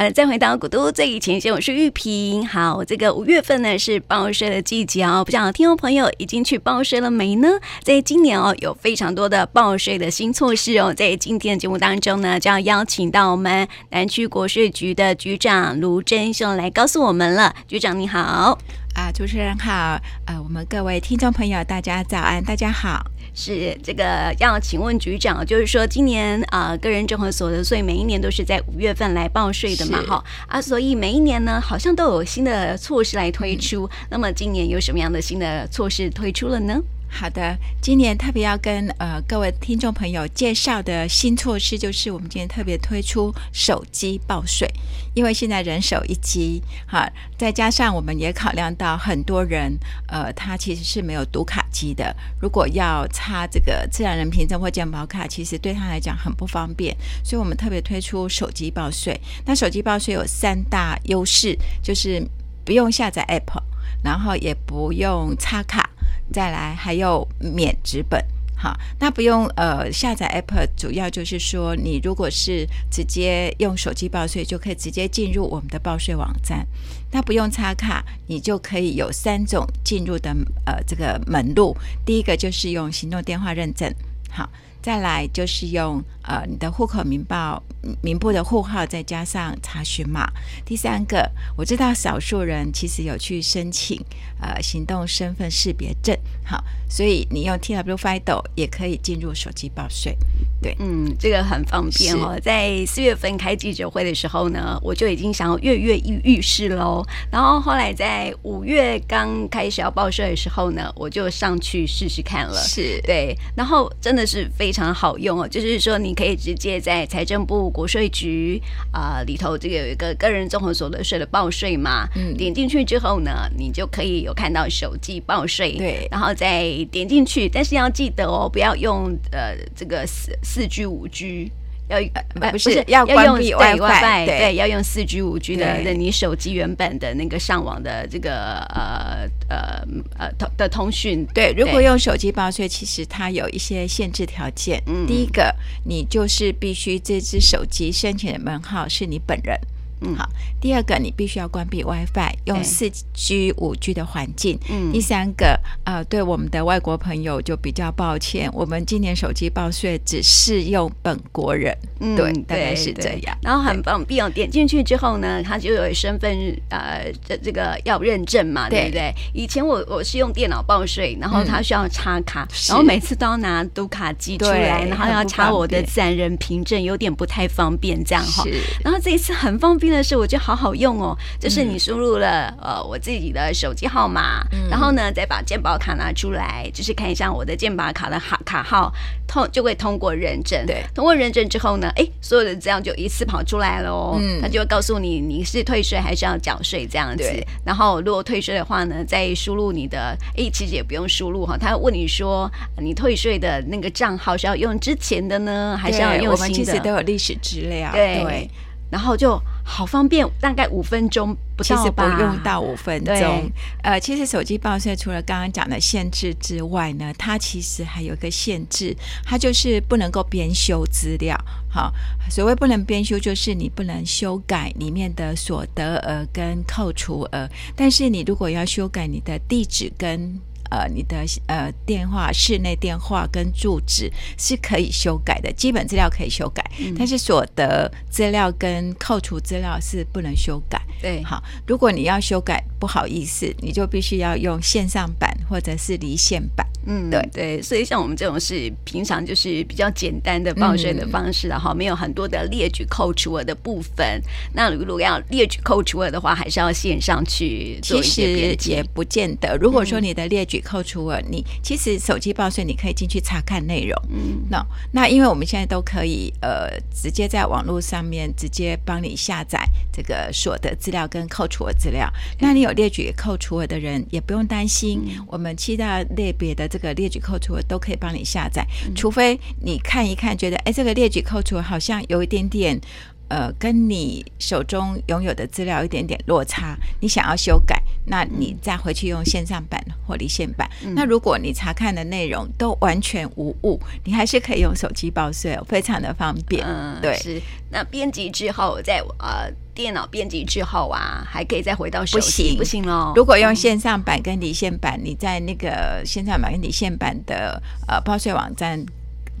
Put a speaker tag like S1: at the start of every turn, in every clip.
S1: 呃，再回到古都最前线，我是玉萍。好，这个五月份呢是报税的季节哦，不知道听众朋友已经去报税了没呢？在今年哦，有非常多的报税的新措施哦。在今天的节目当中呢，就要邀请到我们南区国税局的局长卢真秀来告诉我们了。局长你好。
S2: 啊，主持人好，呃，我们各位听众朋友，大家早安，大家好。
S1: 是这个要请问局长，就是说今年啊、呃，个人综合所得税每一年都是在五月份来报税的嘛，哈啊，所以每一年呢，好像都有新的措施来推出。嗯、那么今年有什么样的新的措施推出了呢？
S2: 好的，今年特别要跟呃各位听众朋友介绍的新措施，就是我们今天特别推出手机报税，因为现在人手一机，哈，再加上我们也考量到很多人，呃，他其实是没有读卡机的，如果要插这个自然人凭证或健保卡，其实对他来讲很不方便，所以我们特别推出手机报税。那手机报税有三大优势，就是不用下载 App，然后也不用插卡。再来还有免纸本，好，那不用呃下载 App，主要就是说你如果是直接用手机报税，就可以直接进入我们的报税网站，那不用插卡，你就可以有三种进入的呃这个门路，第一个就是用行动电话认证，好。再来就是用呃你的户口名报名簿的户号，再加上查询码。第三个，我知道少数人其实有去申请呃行动身份识别证，好，所以你用 TW FIDO 也可以进入手机报税。对，
S1: 嗯，这个很方便哦。在四月份开记者会的时候呢，我就已经想要跃跃欲试喽。然后后来在五月刚开始要报税的时候呢，我就上去试试看了。
S2: 是
S1: 对，然后真的是非。非常好用哦，就是说你可以直接在财政部国税局啊、呃、里头，这个有一个个人综合所得税的报税嘛，嗯，点进去之后呢，你就可以有看到手机报税，
S2: 对，
S1: 然后再点进去，但是要记得哦，不要用呃这个四四 G 五 G。要
S2: 不是要关闭 WiFi，
S1: 对，要用四 G 五 G 的的你手机原本的那个上网的这个呃呃呃通的通讯。
S2: 对，如果用手机报税，其实它有一些限制条件。嗯，第一个，你就是必须这只手机申请的门号是你本人。嗯，好。第二个，你必须要关闭 WiFi，用四 G、五 G 的环境。嗯。第三个，呃，对我们的外国朋友就比较抱歉，我们今年手机报税只适用本国人。嗯，对，大概是这样。
S1: 然后很方便，点进去之后呢，它就有身份呃这这个要认证嘛，对不对？以前我我是用电脑报税，然后它需要插卡，然后每次都要拿读卡机出来，然后要插我的自然人凭证，有点不太方便这样哈。然后这一次很方便。的是，我觉得好好用哦。就是你输入了、嗯、呃我自己的手机号码，嗯、然后呢再把健保卡拿出来，就是看一下我的健保卡的卡卡号，通就会通过认证。对，通过认证之后呢，哎，所有的资料就一次跑出来了哦。嗯，他就会告诉你你是退税还是要缴税这样子。对然后如果退税的话呢，再输入你的，哎，其实也不用输入哈，他会问你说你退税的那个账号是要用之前的呢，还是要用新的？
S2: 我们其实都有历史资料。
S1: 对。对然后就好方便，大概五分钟不到吧？
S2: 其实不用到五分钟。对呃，其实手机报税除了刚刚讲的限制之外呢，它其实还有一个限制，它就是不能够编修资料。好，所谓不能编修，就是你不能修改里面的所得额跟扣除额。但是你如果要修改你的地址跟呃，你的呃电话、室内电话跟住址是可以修改的，基本资料可以修改，嗯、但是所得资料跟扣除资料是不能修改。
S1: 对，
S2: 好，如果你要修改，不好意思，你就必须要用线上版或者是离线版。
S1: 嗯，对对，所以像我们这种是平常就是比较简单的报税的方式，然后、嗯、没有很多的列举扣除额的部分。那如果要列举扣除额的话，还是要线上去做一些编辑。
S2: 其实也不见得。如果说你的列举扣除额，嗯、你其实手机报税你可以进去查看内容。嗯，那那因为我们现在都可以呃直接在网络上面直接帮你下载这个所得资料跟扣除额资料。嗯、那你有列举扣除额的人也不用担心，嗯、我们七大类别的这个列举扣除额都可以帮你下载，嗯、除非你看一看觉得哎这个列举扣除额好像有一点点。呃，跟你手中拥有的资料有一点点落差，你想要修改，那你再回去用线上版或离线版。嗯、那如果你查看的内容都完全无误，你还是可以用手机报税，非常的方便。嗯，对。
S1: 是。那编辑之后再呃。电脑编辑之后啊，还可以再回到手机？
S2: 不行，不行哦。如果用线上版跟离线版，你在那个线上版跟离线版的呃报税网站。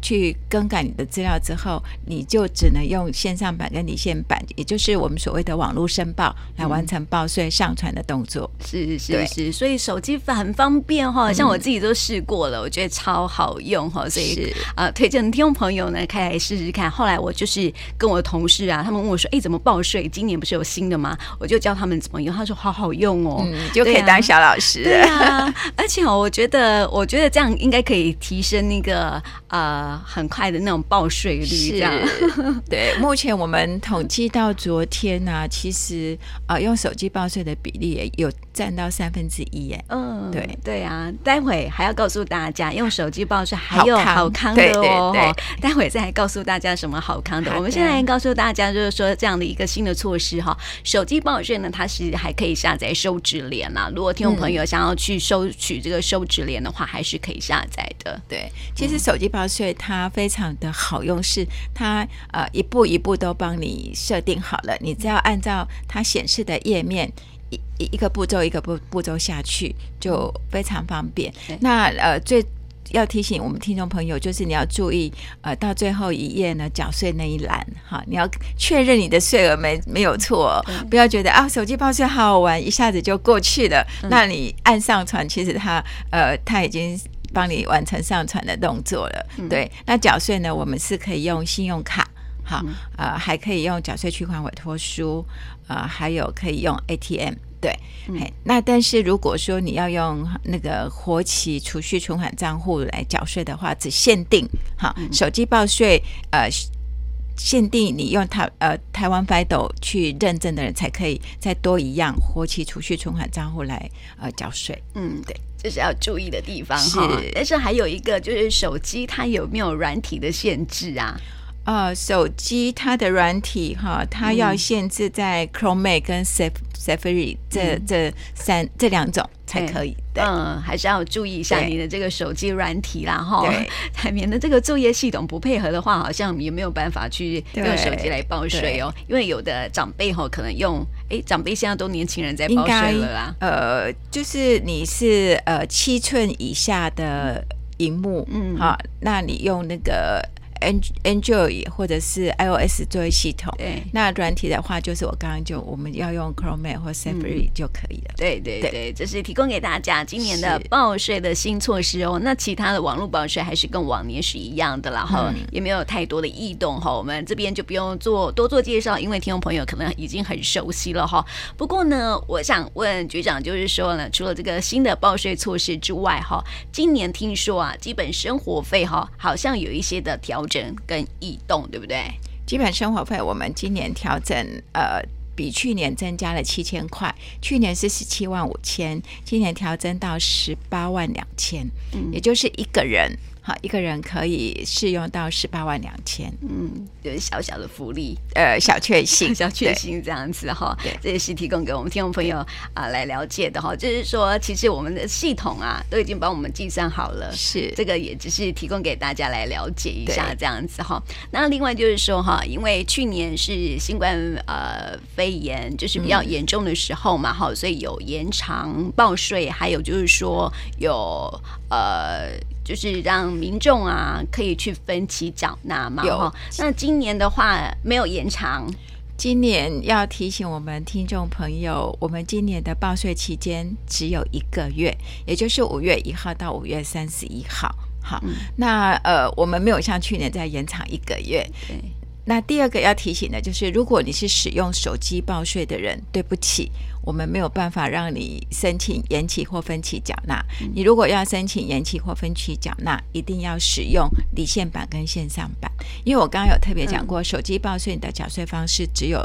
S2: 去更改你的资料之后，你就只能用线上版跟离线版，也就是我们所谓的网络申报来完成报税上传的动作。
S1: 是是是，所以手机很方便哈，像我自己都试过了，我觉得超好用哈，所以啊、呃，推荐听众朋友呢，可以来试试看。后来我就是跟我的同事啊，他们问我说：“哎，怎么报税？今年不是有新的吗？”我就教他们怎么用，他说：“好好用哦，
S2: 嗯、就可以当小老师。”
S1: 对啊，而且我觉得，我觉得这样应该可以提升那个呃。很快的那种报税率，这样
S2: 对。目前我们统计到昨天呢、啊，其实啊、呃，用手机报税的比例也有占到三分之一耶。嗯，对
S1: 对啊。待会还要告诉大家，用手机报税还有好康的哦。对对对，待会再来告诉大家什么好康的。我们现在告诉大家，就是说这样的一个新的措施哈。手机报税呢，它是还可以下载收支联啊。如果听众朋友想要去收取这个收支联的话，还是可以下载的。
S2: 对，其实手机报税它非常的好用，是它呃一步一步都帮你设定好了，你只要按照它显示的页面一一个步骤一个步步骤下去，就非常方便。那呃最要提醒我们听众朋友，就是你要注意呃到最后一页呢缴税那一栏哈，你要确认你的税额没没有错，不要觉得啊手机报税好好玩，一下子就过去了。那你按上传，其实它呃它已经。帮你完成上传的动作了，嗯、对。那缴税呢？我们是可以用信用卡，好，嗯、呃，还可以用缴税取款委托书，呃，还有可以用 ATM，对。嗯、那但是如果说你要用那个活期储蓄存款账户来缴税的话，只限定好手机报税，呃，限定你用台呃台湾 FIDO 去认证的人才可以再多一样活期储蓄存款账户来呃缴税。嗯，对。
S1: 这是要注意的地方哈，但是还有一个就是手机它有没有软体的限制啊？
S2: 呃，手机它的软体哈，它要限制在 Chrome 跟 Safari 这、嗯、这三这两种才可以。对
S1: 嗯，还是要注意一下你的这个手机软体啦哈，才 免得这个作业系统不配合的话，好像也没有办法去用手机来报税哦。因为有的长辈哈可能用，哎，长辈现在都年轻人在报税了啦。
S2: 呃，就是你是呃七寸以下的荧幕，嗯，好，那你用那个。Android 或者是 iOS 作为系统，对，那软体的话，就是我刚刚就我们要用 Chrome 或 Safari 就可以了。
S1: 对对对，这是提供给大家今年的报税的新措施哦。那其他的网络报税还是跟往年是一样的啦，哈、嗯，也没有太多的异动哈。我们这边就不用做多做介绍，因为听众朋友可能已经很熟悉了哈。不过呢，我想问局长，就是说呢，除了这个新的报税措施之外，哈，今年听说啊，基本生活费哈，好像有一些的调整跟异动，对不对？
S2: 基本生活费我们今年调整，呃，比去年增加了七千块。去年是十七万五千，今年调整到十八万两千，嗯，也就是一个人。好，一个人可以适用到十八万两千，
S1: 嗯，就是小小的福利，
S2: 呃，小确幸，
S1: 小确幸这样子哈。对，这也是提供给我们听众朋友啊来了解的哈。就是说，其实我们的系统啊都已经帮我们计算好了，
S2: 是
S1: 这个也只是提供给大家来了解一下这样子哈。那另外就是说哈，因为去年是新冠呃肺炎就是比较严重的时候嘛哈，嗯、所以有延长报税，还有就是说有呃。就是让民众啊可以去分期缴纳嘛，哈。那今年的话没有延长，
S2: 今年要提醒我们听众朋友，我们今年的报税期间只有一个月，也就是五月一号到五月三十一号。好，嗯、那呃，我们没有像去年再延长一个月。对。那第二个要提醒的就是，如果你是使用手机报税的人，对不起，我们没有办法让你申请延期或分期缴纳。嗯、你如果要申请延期或分期缴纳，一定要使用离线版跟线上版。因为我刚刚有特别讲过，嗯、手机报税你的缴税方式只有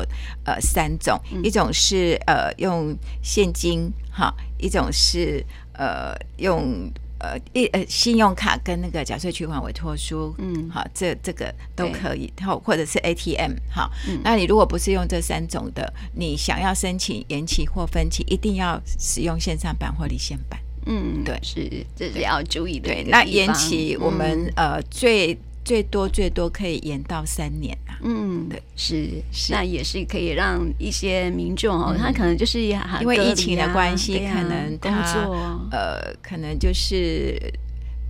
S2: 呃三种，嗯、一种是呃用现金，哈，一种是呃用。呃，一呃，信用卡跟那个缴税取款委托书，嗯，好，这这个都可以，然后或者是 ATM，好，嗯、那你如果不是用这三种的，你想要申请延期或分期，一定要使用线上版或离线版，
S1: 嗯，对，是这是要注意的。
S2: 对，那延期我们、嗯、呃最最多最多可以延到三年啊。
S1: 嗯，对，是是，那也是可以让一些民众哦，他可能就是因
S2: 为疫情的关系，可能工作呃，可能就是。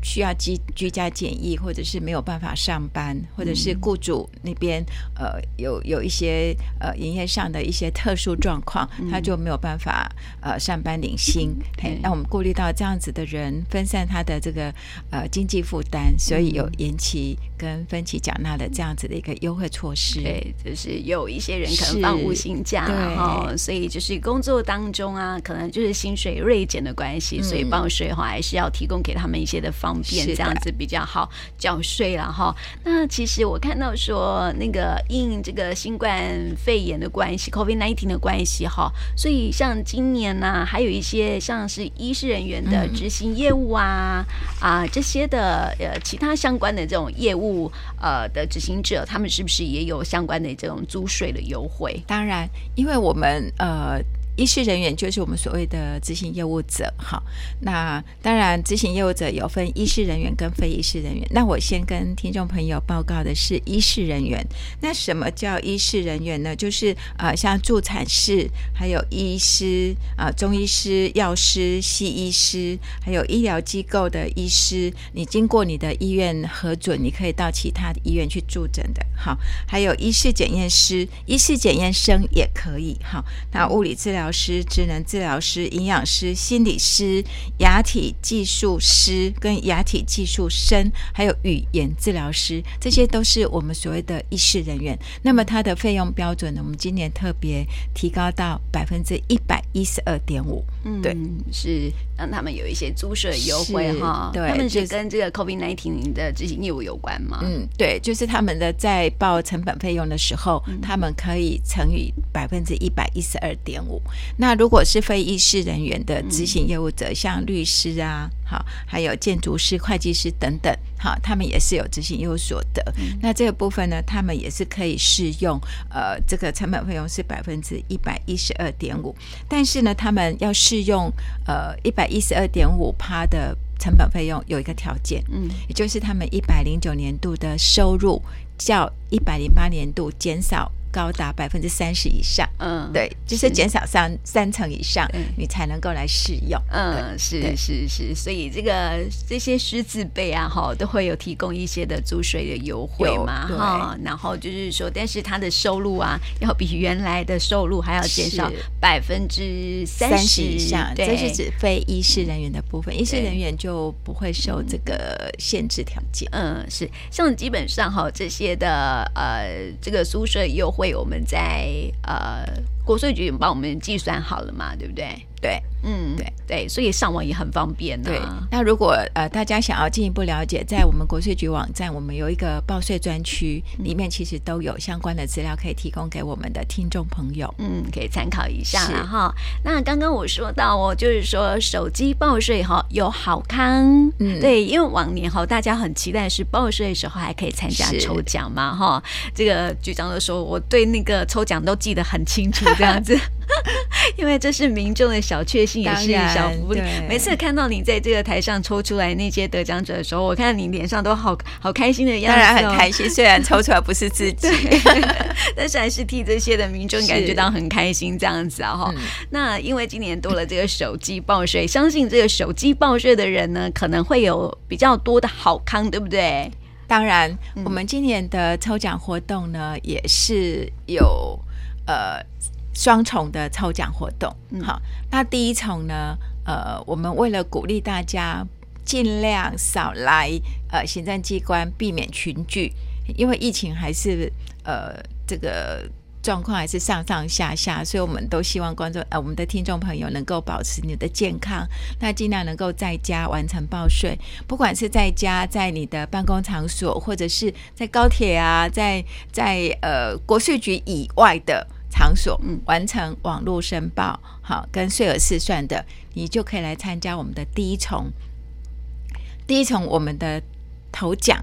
S2: 需要居居家检疫，或者是没有办法上班，或者是雇主那边呃有有一些呃营业上的一些特殊状况，他就没有办法呃上班领薪。嘿，那我们顾虑到这样子的人分散他的这个呃经济负担，所以有延期跟分期缴纳的这样子的一个优惠措施。
S1: 对，就是有一些人可能放无薪假，然后所以就是工作当中啊，可能就是薪水锐减的关系，所以报税的话还是要提供给他们一些的方。变这样子比较好缴税了哈。那其实我看到说，那个因这个新冠肺炎的关系，COVID nineteen 的关系哈，所以像今年呢、啊，还有一些像是医师人员的执行业务啊、嗯、啊这些的呃其他相关的这种业务呃的执行者，他们是不是也有相关的这种租税的优惠？
S2: 当然，因为我们呃。医师人员就是我们所谓的执行业务者，好，那当然执行业务者有分医师人员跟非医师人员。那我先跟听众朋友报告的是医师人员。那什么叫医师人员呢？就是呃，像助产士，还有医师啊、呃，中医师、药师、西医师，还有医疗机构的医师，你经过你的医院核准，你可以到其他医院去驻诊的。好，还有医师检验师、医师检验生也可以。好，那物理治疗。疗师、职能治疗师、营养师、心理师、牙体技术师跟牙体技术生，还有语言治疗师，这些都是我们所谓的医师人员。那么它的费用标准呢？我们今年特别提高到百分之一百一十二点五。嗯，对，
S1: 是让他们有一些租税优惠哈。对，他们是跟这个 COVID nineteen 的执行业务有关吗？
S2: 嗯，对，就是他们的在报成本费用的时候，嗯、他们可以乘以百分之一百一十二点五。那如果是非医事人员的执行业务者，嗯、像律师啊，好，还有建筑师、会计师等等，好，他们也是有执行业务所得。嗯、那这个部分呢，他们也是可以适用，呃，这个成本费用是百分之一百一十二点五，但是呢，他们要适用呃一百一十二点五趴的成本费用，有一个条件，嗯，也就是他们一百零九年度的收入较一百零八年度减少。高达百分之三十以上，嗯，对，就是。减少三三成以上，嗯，你才能够来适用，
S1: 嗯，是是是，所以这个这些狮字辈啊，哈，都会有提供一些的租税的优惠嘛，哈，然后就是说，但是他的收入啊，要比原来的收入还要减少百分之三十以上，
S2: 这是指非医师人员的部分，医师人员就不会受这个限制条件，
S1: 嗯，是，像基本上哈这些的呃这个租税优惠。我们在呃，国税局帮我们计算好了嘛，对不对？
S2: 对，
S1: 嗯，对。对，所以上网也很方便。
S2: 对，那如果呃大家想要进一步了解，在我们国税局网站，我们有一个报税专区，里面其实都有相关的资料可以提供给我们的听众朋友，
S1: 嗯，可以参考一下了哈。那刚刚我说到哦，就是说手机报税哈有好康，嗯，对，因为往年哈大家很期待是报税的时候还可以参加抽奖嘛哈。这个局长都说我对那个抽奖都记得很清楚，这样子。因为这是民众的小确幸，也是小福利。每次看到你在这个台上抽出来那些得奖者的时候，我看你脸上都好好开心的样子，当
S2: 然很开心。虽然抽出来不是自己，
S1: 但是还是替这些的民众感觉到很开心这样子啊哈。那因为今年多了这个手机报税，相信这个手机报税的人呢，可能会有比较多的好康，对不对？
S2: 当然，我们今年的抽奖活动呢，也是有呃。双重的抽奖活动，嗯、好，那第一重呢？呃，我们为了鼓励大家尽量少来呃行政机关，避免群聚，因为疫情还是呃这个状况还是上上下下，所以我们都希望观众呃我们的听众朋友能够保持你的健康，那尽量能够在家完成报税，不管是在家，在你的办公场所，或者是在高铁啊，在在呃国税局以外的。场所完成网络申报，好，跟税额试算的，你就可以来参加我们的第一重。第一重我们的头奖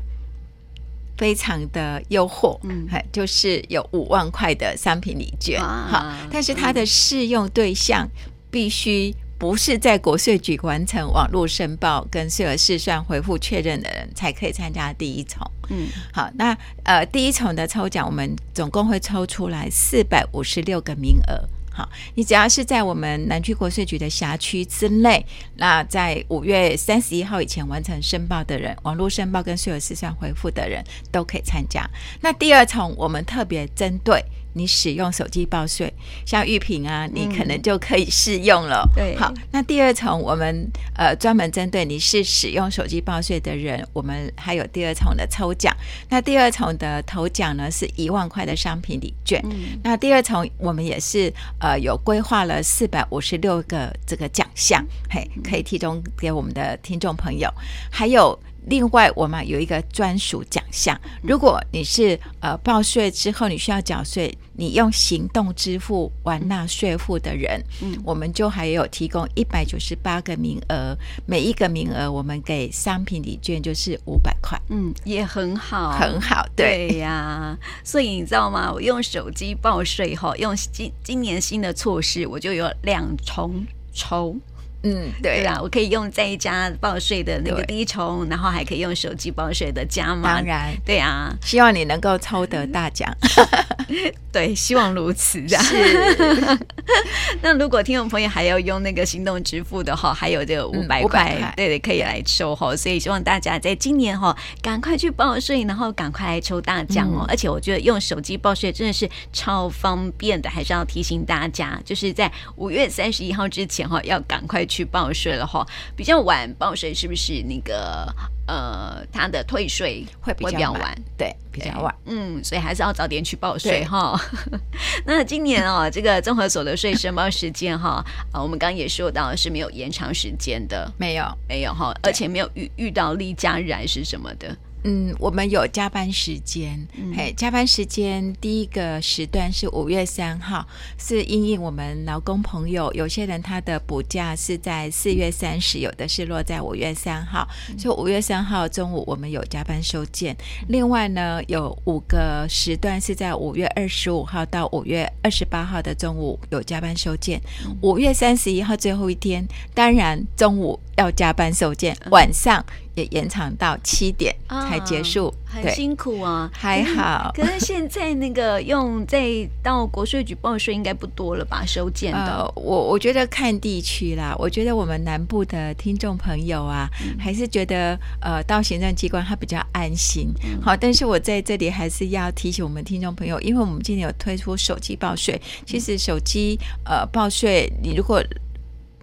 S2: 非常的诱惑，嗯，就是有五万块的商品礼券，好，但是它的适用对象必须不是在国税局完成网络申报跟税额试算回复确认的人才可以参加第一重。嗯，好，那呃第一重的抽奖，我们总共会抽出来四百五十六个名额。好，你只要是在我们南区国税局的辖区之内，那在五月三十一号以前完成申报的人，网络申报跟税额试算回复的人都可以参加。那第二重，我们特别针对。你使用手机报税，像玉萍啊，你可能就可以适用了。
S1: 嗯、对，
S2: 好，那第二重我们呃专门针对你是使用手机报税的人，我们还有第二重的抽奖。那第二重的头奖呢是一万块的商品礼券。嗯、那第二重我们也是呃有规划了四百五十六个这个奖项，嘿，可以提供给我们的听众朋友，还有。另外，我们有一个专属奖项。如果你是呃报税之后你需要缴税，你用行动支付完纳税负的人，嗯，我们就还有提供一百九十八个名额，每一个名额我们给商品礼券就是五百块，
S1: 嗯，也很好，
S2: 很好，对
S1: 呀、啊。所以你知道吗？我用手机报税后，用今今年新的措施，我就有两重抽。
S2: 嗯，对，
S1: 对啊，我可以用在家报税的那个第一重，然后还可以用手机报税的加码。
S2: 当然，
S1: 对啊，
S2: 希望你能够抽得大奖。
S1: 对，希望如此。是。那如果听众朋友还要用那个行动支付的话，还有这个五百块，对对，可以来抽哈。所以希望大家在今年哈，赶快去报税，然后赶快来抽大奖哦。嗯、而且我觉得用手机报税真的是超方便的，还是要提醒大家，就是在五月三十一号之前哈，要赶快。去报税了哈，比较晚报税是不是那个呃，他的退税会比较晚？
S2: 对，比较晚。
S1: 嗯，所以还是要早点去报税哈。那今年哦，这个综合所得税申报时间哈，啊，我们刚刚也说到是没有延长时间的，
S2: 没有，
S1: 没有哈，而且没有遇遇到例假日还是什么的。
S2: 嗯，我们有加班时间，嗯、嘿，加班时间第一个时段是五月三号，是因应我们劳工朋友，有些人他的补假是在四月三十，有的是落在五月三号，嗯、所以五月三号中午我们有加班收件。另外呢，有五个时段是在五月二十五号到五月二十八号的中午有加班收件，五月三十一号最后一天，当然中午要加班收件，晚上。也延长到七点才结束，哦、
S1: 很辛苦啊，
S2: 还好。
S1: 可是现在那个用在到国税局报税应该不多了吧？收件的，
S2: 呃、我我觉得看地区啦。我觉得我们南部的听众朋友啊，嗯、还是觉得呃到行政机关他比较安心。嗯、好，但是我在这里还是要提醒我们听众朋友，因为我们今年有推出手机报税。其实手机呃报税，你如果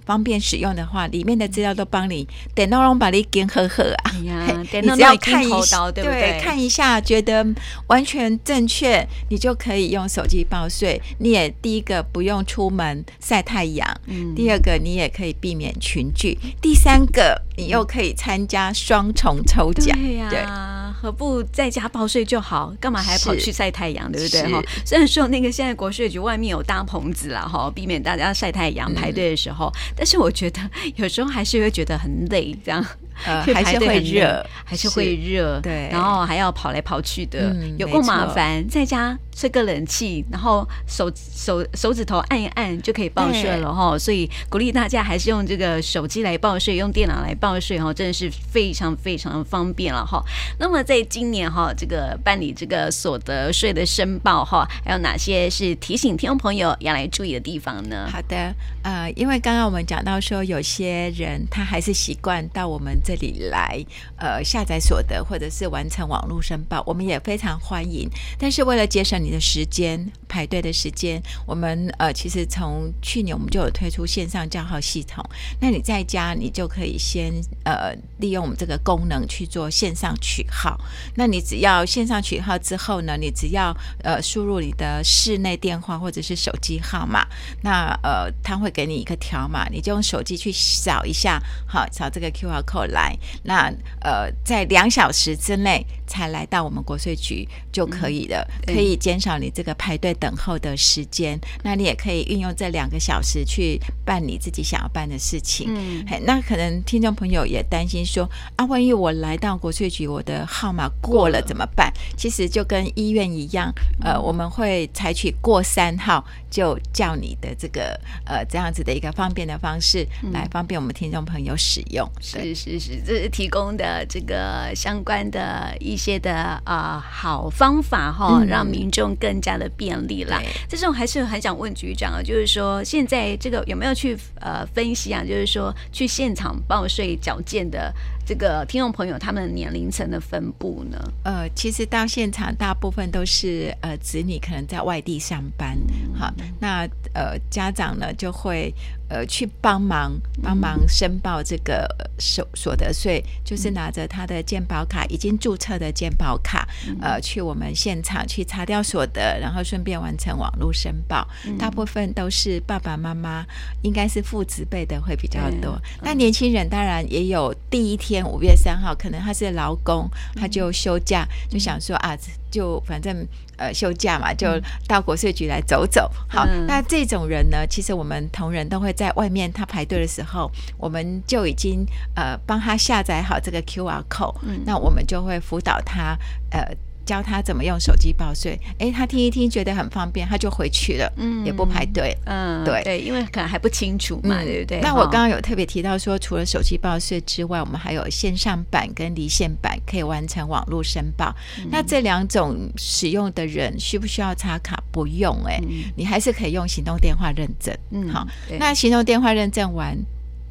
S2: 方便使用的话，里面的资料都帮你电脑拢把你跟呵呵啊！你只要看一下，对？看一下觉得完全正确，你就可以用手机报税。你也第一个不用出门晒太阳，嗯、第二个你也可以避免群聚，第三个你又可以参加双重抽奖。对呀、啊，
S1: 何不在家报税就好？干嘛还跑去晒太阳？对不对？哈，虽然说那个现在国税局外面有搭棚子了哈，避免大家晒太阳排队的时候。嗯但是我觉得有时候还是会觉得很累，这样，
S2: 呃，还是会热，
S1: 还是会热，
S2: 对，
S1: 然后还要跑来跑去的，嗯、有够麻烦，在家。吹个冷气，然后手手手指头按一按就可以报税了哈，所以鼓励大家还是用这个手机来报税，用电脑来报税哈，真的是非常非常方便了哈。那么在今年哈，这个办理这个所得税的申报哈，还有哪些是提醒听众朋友要来注意的地方呢？
S2: 好的，呃，因为刚刚我们讲到说，有些人他还是习惯到我们这里来，呃，下载所得或者是完成网络申报，我们也非常欢迎，但是为了节省你。的时间排队的时间，我们呃，其实从去年我们就有推出线上叫号系统。那你在家，你就可以先呃利用我们这个功能去做线上取号。那你只要线上取号之后呢，你只要呃输入你的室内电话或者是手机号码，那呃他会给你一个条码，你就用手机去扫一下，好，扫这个 QR code 来，那呃，在两小时之内才来到我们国税局就可以了，嗯、可以减少你这个排队等候的时间。那你也可以运用这两个小时去办你自己想要办的事情。嗯，那可能听众朋友也担心说啊，万一我来到国税局，我的号码过了怎么办？其实就跟医院一样，呃，我们会采取过三号就叫你的这个呃这样子的一个方便的方式来方便我们听众朋友使用。
S1: 是是是，这是提供的这个相关的一些的啊、呃、好方法哈，让民众更加的便利啦。这是我还是很想问局长啊，就是说现在这个有没有去呃分析啊？就是说去现场报税缴件的。这个听众朋友，他们年龄层的分布呢？
S2: 呃，其实到现场大部分都是呃子女可能在外地上班，嗯、好，那呃家长呢就会呃去帮忙帮忙申报这个所所得税，就是拿着他的健保卡，已经注册的健保卡，嗯、呃去我们现场去查掉所得，然后顺便完成网络申报。嗯、大部分都是爸爸妈妈，应该是父子辈的会比较多，那、嗯、年轻人当然也有第一天。五月三号，可能他是劳工，他就休假，嗯、就想说啊，就反正呃休假嘛，就到国税局来走走。好，嗯、那这种人呢，其实我们同仁都会在外面他排队的时候，我们就已经呃帮他下载好这个 QR code，嗯、那我们就会辅导他呃。教他怎么用手机报税，哎，他听一听觉得很方便，他就回去了，嗯，也不排队，
S1: 嗯，对对，因为可能还不清楚嘛，嗯、对不对？
S2: 那我刚刚有特别提到说，除了手机报税之外，我们还有线上版跟离线版可以完成网络申报。嗯、那这两种使用的人需不需要插卡？不用、欸，哎、嗯，你还是可以用行动电话认证。嗯，好，那行动电话认证完。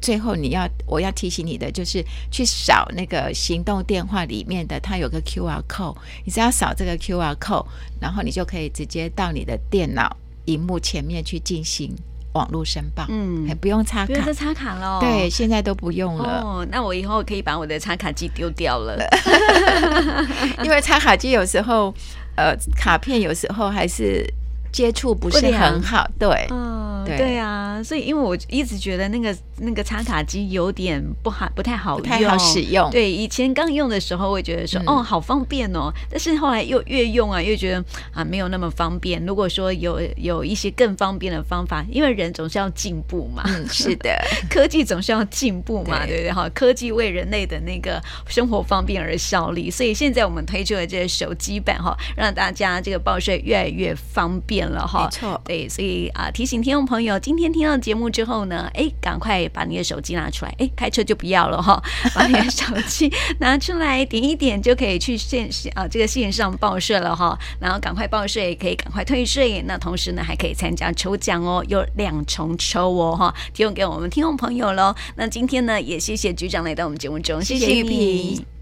S2: 最后，你要我要提醒你的就是去扫那个行动电话里面的，它有个 QR code，你只要扫这个 QR code，然后你就可以直接到你的电脑荧幕前面去进行网络申报，嗯，还不用插卡，不
S1: 用插卡了，
S2: 对，现在都不用了。
S1: 哦，那我以后可以把我的插卡机丢掉了，
S2: 因为插卡机有时候，呃，卡片有时候还是。接触不是很好，对，
S1: 嗯，对啊，所以因为我一直觉得那个那个插卡机有点不好，不太好用，
S2: 不太好使用。
S1: 对，以前刚用的时候，会觉得说，哦，好方便哦。但是后来又越用啊，越觉得啊，没有那么方便。如果说有有一些更方便的方法，因为人总是要进步嘛，
S2: 嗯，是的，
S1: 科技总是要进步嘛，对不对？哈，科技为人类的那个生活方便而效力，所以现在我们推出了这个手机版哈，让大家这个报税越来越方便。了哈，没错，对，所以啊，提醒听众朋友，今天听到节目之后呢，哎，赶快把你的手机拿出来，哎，开车就不要了哈，把你的手机拿出来，点一点就可以去线啊这个线上报税了哈，然后赶快报税，可以赶快退税，那同时呢还可以参加抽奖哦，有两重抽哦哈，提供给我们听众朋友喽。那今天呢也谢谢局长来到我们节目中，谢谢玉萍。